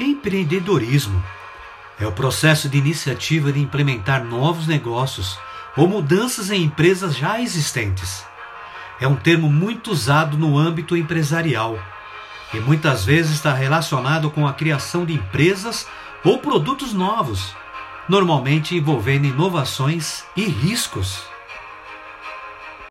Empreendedorismo é o processo de iniciativa de implementar novos negócios ou mudanças em empresas já existentes. É um termo muito usado no âmbito empresarial e muitas vezes está relacionado com a criação de empresas ou produtos novos, normalmente envolvendo inovações e riscos.